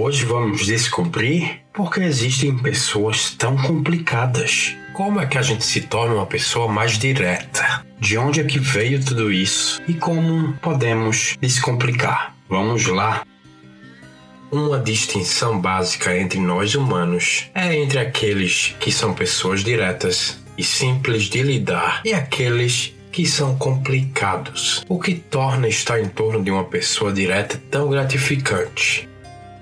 Hoje vamos descobrir por que existem pessoas tão complicadas. Como é que a gente se torna uma pessoa mais direta? De onde é que veio tudo isso? E como podemos descomplicar? Vamos lá! Uma distinção básica entre nós humanos é entre aqueles que são pessoas diretas e simples de lidar e aqueles que são complicados, o que torna estar em torno de uma pessoa direta tão gratificante.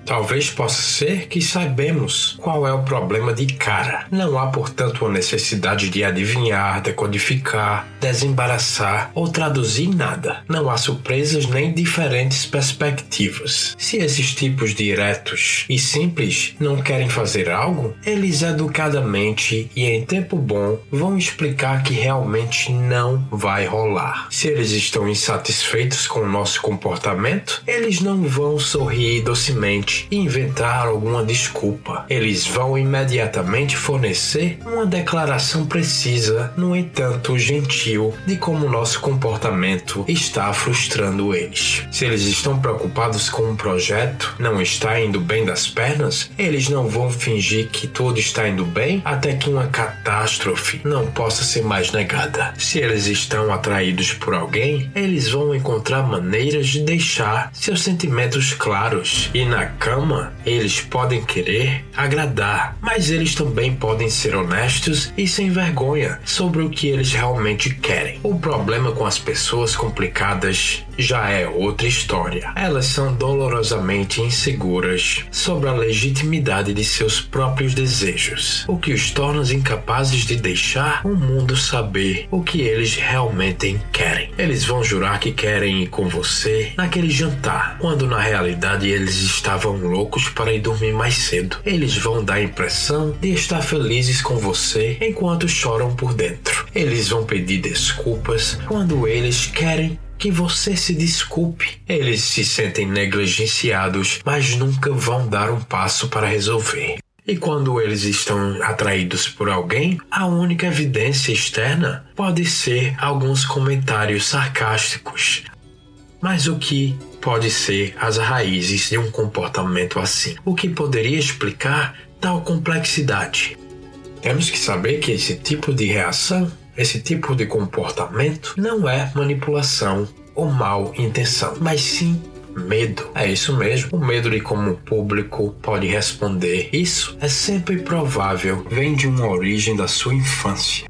Talvez possa ser que saibamos qual é o problema de cara. Não há, portanto, uma necessidade de adivinhar, decodificar, desembaraçar ou traduzir nada. Não há surpresas nem diferentes perspectivas. Se esses tipos diretos e simples não querem fazer algo, eles educadamente e em tempo bom vão explicar que realmente não vai rolar. Se eles estão insatisfeitos com o nosso comportamento, eles não vão sorrir docemente e inventar alguma desculpa. Eles vão imediatamente fornecer uma declaração precisa, no entanto gentil, de como nosso comportamento está frustrando eles. Se eles estão preocupados com um projeto não está indo bem das pernas, eles não vão fingir que tudo está indo bem até que uma catástrofe não possa ser mais negada. Se eles estão atraídos por alguém, eles vão encontrar maneiras de deixar seus sentimentos claros e na cama, eles podem querer agradar, mas eles também podem ser honestos e sem vergonha sobre o que eles realmente querem. O problema com as pessoas complicadas já é outra história. Elas são dolorosamente inseguras sobre a legitimidade de seus próprios desejos, o que os torna incapazes de deixar o mundo saber o que eles realmente querem. Eles vão jurar que querem ir com você naquele jantar, quando na realidade eles estavam loucos para ir dormir mais cedo. Eles vão dar a impressão de estar felizes com você enquanto choram por dentro. Eles vão pedir desculpas quando eles querem que você se desculpe. Eles se sentem negligenciados, mas nunca vão dar um passo para resolver. E quando eles estão atraídos por alguém, a única evidência externa pode ser alguns comentários sarcásticos. Mas o que pode ser as raízes de um comportamento assim? O que poderia explicar tal complexidade? Temos que saber que esse tipo de reação esse tipo de comportamento não é manipulação ou mal intenção, mas sim medo. É isso mesmo, o medo de como o público pode responder. Isso é sempre provável, vem de uma origem da sua infância.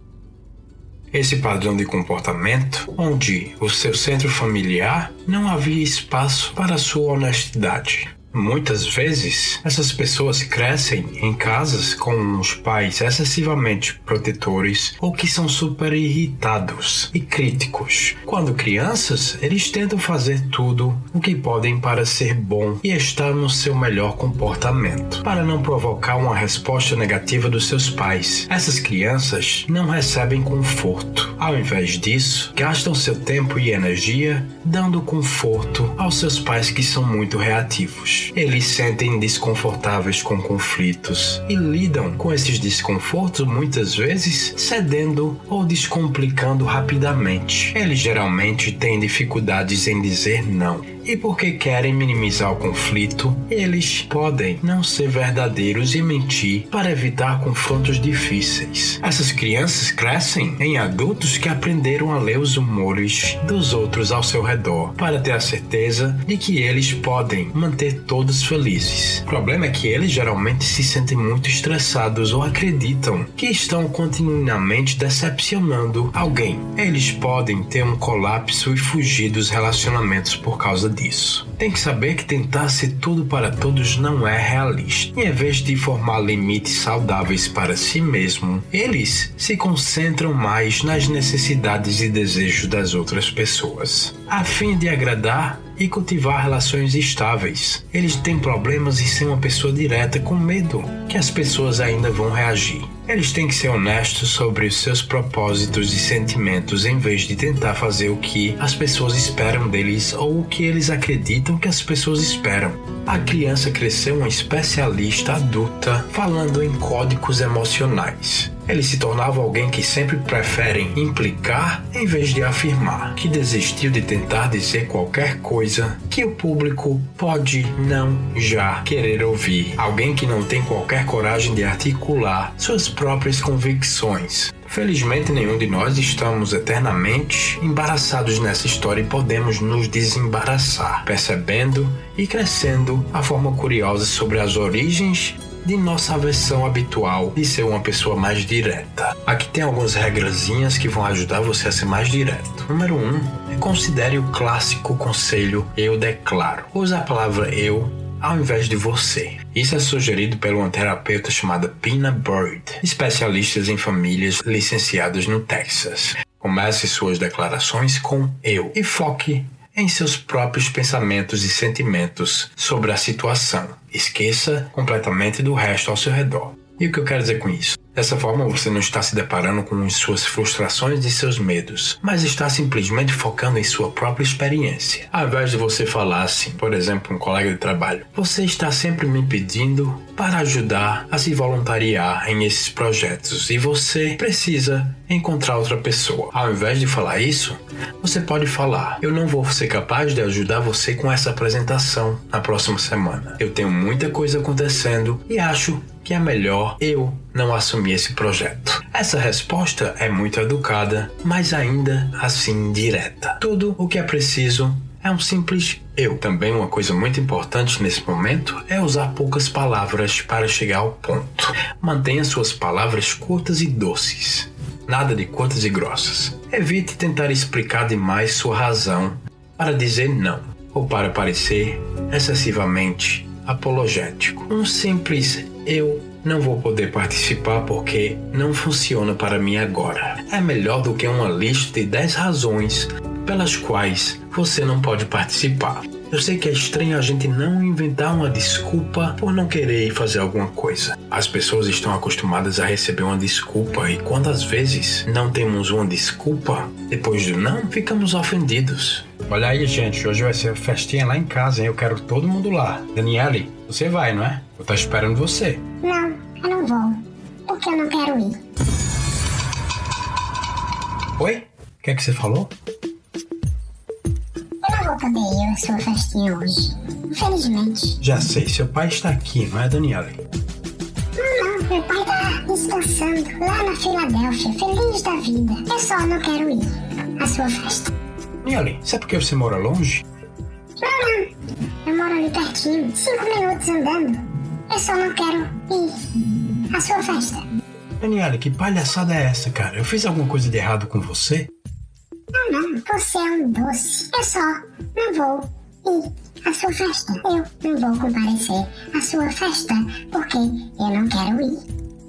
Esse padrão de comportamento, onde o seu centro familiar não havia espaço para sua honestidade, Muitas vezes, essas pessoas crescem em casas com os pais excessivamente protetores ou que são super irritados e críticos. Quando crianças, eles tentam fazer tudo o que podem para ser bom e estar no seu melhor comportamento, para não provocar uma resposta negativa dos seus pais. Essas crianças não recebem conforto. Ao invés disso, gastam seu tempo e energia dando conforto aos seus pais que são muito reativos. Eles sentem desconfortáveis com conflitos e lidam com esses desconfortos muitas vezes cedendo ou descomplicando rapidamente. Eles geralmente têm dificuldades em dizer não e porque querem minimizar o conflito, eles podem não ser verdadeiros e mentir para evitar confrontos difíceis. Essas crianças crescem em adultos que aprenderam a ler os humores dos outros ao seu redor para ter a certeza de que eles podem manter todos felizes. O problema é que eles geralmente se sentem muito estressados ou acreditam que estão continuamente decepcionando alguém. Eles podem ter um colapso e fugir dos relacionamentos por causa disso. Tem que saber que tentar ser tudo para todos não é realista. Em vez de formar limites saudáveis para si mesmo, eles se concentram mais nas necessidades e desejos das outras pessoas, a fim de agradar e cultivar relações estáveis. Eles têm problemas em ser uma pessoa direta com medo que as pessoas ainda vão reagir. Eles têm que ser honestos sobre os seus propósitos e sentimentos em vez de tentar fazer o que as pessoas esperam deles ou o que eles acreditam que as pessoas esperam. A criança cresceu uma especialista adulta falando em códigos emocionais. Ele se tornava alguém que sempre prefere implicar em vez de afirmar, que desistiu de tentar dizer qualquer coisa que o público pode não já querer ouvir. Alguém que não tem qualquer coragem de articular suas próprias convicções. Felizmente, nenhum de nós estamos eternamente embaraçados nessa história e podemos nos desembaraçar, percebendo e crescendo a forma curiosa sobre as origens de nossa versão habitual de ser uma pessoa mais direta. Aqui tem algumas regrazinhas que vão ajudar você a ser mais direto. Número 1. Um, considere o clássico conselho eu declaro. Use a palavra eu ao invés de você. Isso é sugerido por uma terapeuta chamada Pina Bird, especialistas em famílias licenciadas no Texas. Comece suas declarações com eu e foque em seus próprios pensamentos e sentimentos sobre a situação. Esqueça completamente do resto ao seu redor. E o que eu quero dizer com isso? Dessa forma, você não está se deparando com suas frustrações e seus medos, mas está simplesmente focando em sua própria experiência. Ao invés de você falar assim, por exemplo, um colega de trabalho, você está sempre me pedindo para ajudar a se voluntariar em esses projetos e você precisa encontrar outra pessoa. Ao invés de falar isso, você pode falar: Eu não vou ser capaz de ajudar você com essa apresentação na próxima semana. Eu tenho muita coisa acontecendo e acho que é melhor eu não assumir esse projeto. Essa resposta é muito educada, mas ainda assim direta. Tudo o que é preciso é um simples eu. Também uma coisa muito importante nesse momento é usar poucas palavras para chegar ao ponto. Mantenha suas palavras curtas e doces. Nada de curtas e grossas. Evite tentar explicar demais sua razão para dizer não ou para parecer excessivamente apologético. Um simples eu não vou poder participar porque não funciona para mim agora. É melhor do que uma lista de 10 razões pelas quais você não pode participar. Eu sei que é estranho a gente não inventar uma desculpa por não querer fazer alguma coisa. As pessoas estão acostumadas a receber uma desculpa e quando às vezes não temos uma desculpa, depois do não, ficamos ofendidos. Olha aí, gente, hoje vai ser festinha lá em casa, hein? Eu quero todo mundo lá. Daniele, você vai, não é? Eu tô esperando você. Não, eu não vou. Porque eu não quero ir. Oi? O que é que você falou? Eu não vou poder ir à sua festinha hoje. Infelizmente. Já sei, seu pai está aqui, não é, Daniele? Não, não, meu pai tá descansando lá na Filadélfia, feliz da vida. Eu só não quero ir à sua festa. Daniele, sabe por que você mora longe? Não, não. Eu moro ali pertinho, cinco minutos andando. Eu só não quero ir à sua festa. Daniele, que palhaçada é essa, cara? Eu fiz alguma coisa de errado com você? Não, não, você é um doce. Eu só não vou ir à sua festa. Eu não vou comparecer à sua festa porque eu não quero ir.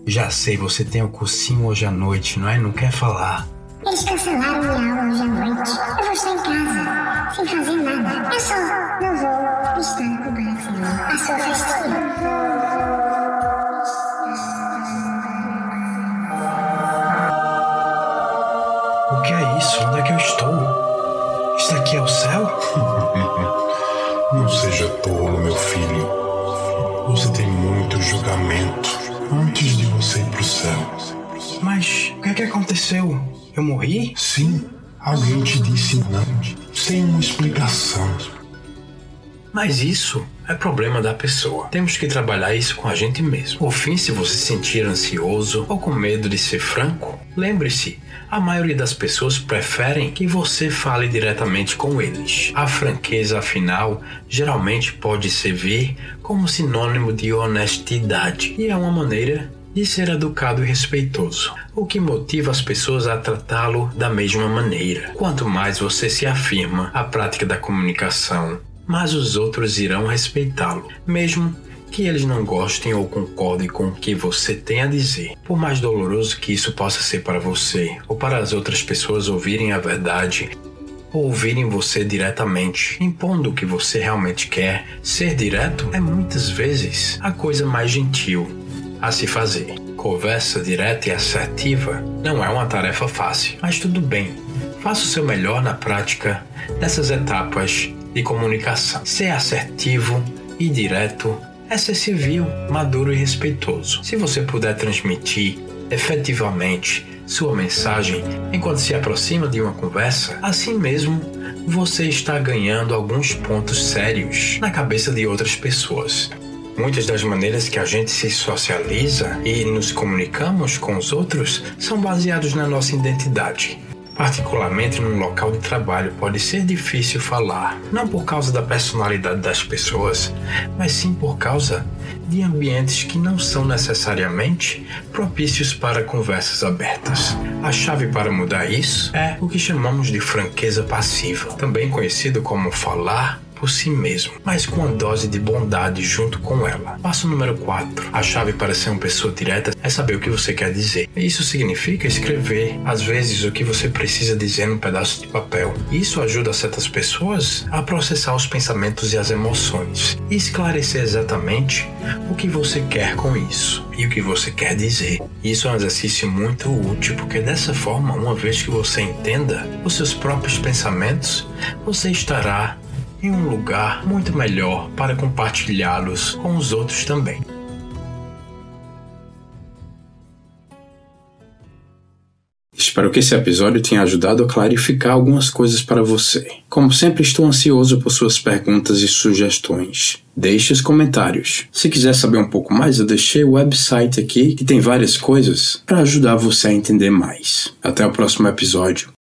Já sei, você tem o cursinho hoje à noite, não é? Não quer falar. Eles cancelaram minha aula hoje à noite. Eu vou estar em casa, sem fazer nada. Eu só não vou estar comparecendo à sua festinha. O que é isso? Onde é que eu estou? Isso aqui é o céu? Não seja tolo, meu filho. Você tem muito julgamento antes de você ir pro céu. Mas o que é que aconteceu? Eu morri? Sim, alguém te disse não, sem uma explicação. Mas isso é problema da pessoa. Temos que trabalhar isso com a gente mesmo. Por fim, se você se sentir ansioso ou com medo de ser franco, lembre-se, a maioria das pessoas preferem que você fale diretamente com eles. A franqueza, afinal, geralmente pode servir como sinônimo de honestidade e é uma maneira de ser educado e respeitoso, o que motiva as pessoas a tratá-lo da mesma maneira. Quanto mais você se afirma a prática da comunicação, mais os outros irão respeitá-lo, mesmo que eles não gostem ou concordem com o que você tem a dizer. Por mais doloroso que isso possa ser para você ou para as outras pessoas ouvirem a verdade, ou ouvirem você diretamente, impondo o que você realmente quer, ser direto é muitas vezes a coisa mais gentil a se fazer. Conversa direta e assertiva não é uma tarefa fácil, mas tudo bem. Faça o seu melhor na prática dessas etapas de comunicação. Ser assertivo e direto é ser civil, maduro e respeitoso. Se você puder transmitir efetivamente sua mensagem enquanto se aproxima de uma conversa, assim mesmo você está ganhando alguns pontos sérios na cabeça de outras pessoas. Muitas das maneiras que a gente se socializa e nos comunicamos com os outros são baseados na nossa identidade. Particularmente num local de trabalho, pode ser difícil falar, não por causa da personalidade das pessoas, mas sim por causa de ambientes que não são necessariamente propícios para conversas abertas. A chave para mudar isso é o que chamamos de franqueza passiva, também conhecido como falar por si mesmo, mas com a dose de bondade junto com ela. Passo número 4. A chave para ser uma pessoa direta é saber o que você quer dizer. Isso significa escrever, às vezes, o que você precisa dizer num pedaço de papel. Isso ajuda certas pessoas a processar os pensamentos e as emoções e esclarecer exatamente o que você quer com isso e o que você quer dizer. Isso é um exercício muito útil porque dessa forma, uma vez que você entenda os seus próprios pensamentos, você estará em um lugar muito melhor para compartilhá-los com os outros também. Espero que esse episódio tenha ajudado a clarificar algumas coisas para você. Como sempre, estou ansioso por suas perguntas e sugestões. Deixe os comentários. Se quiser saber um pouco mais, eu deixei o website aqui que tem várias coisas para ajudar você a entender mais. Até o próximo episódio.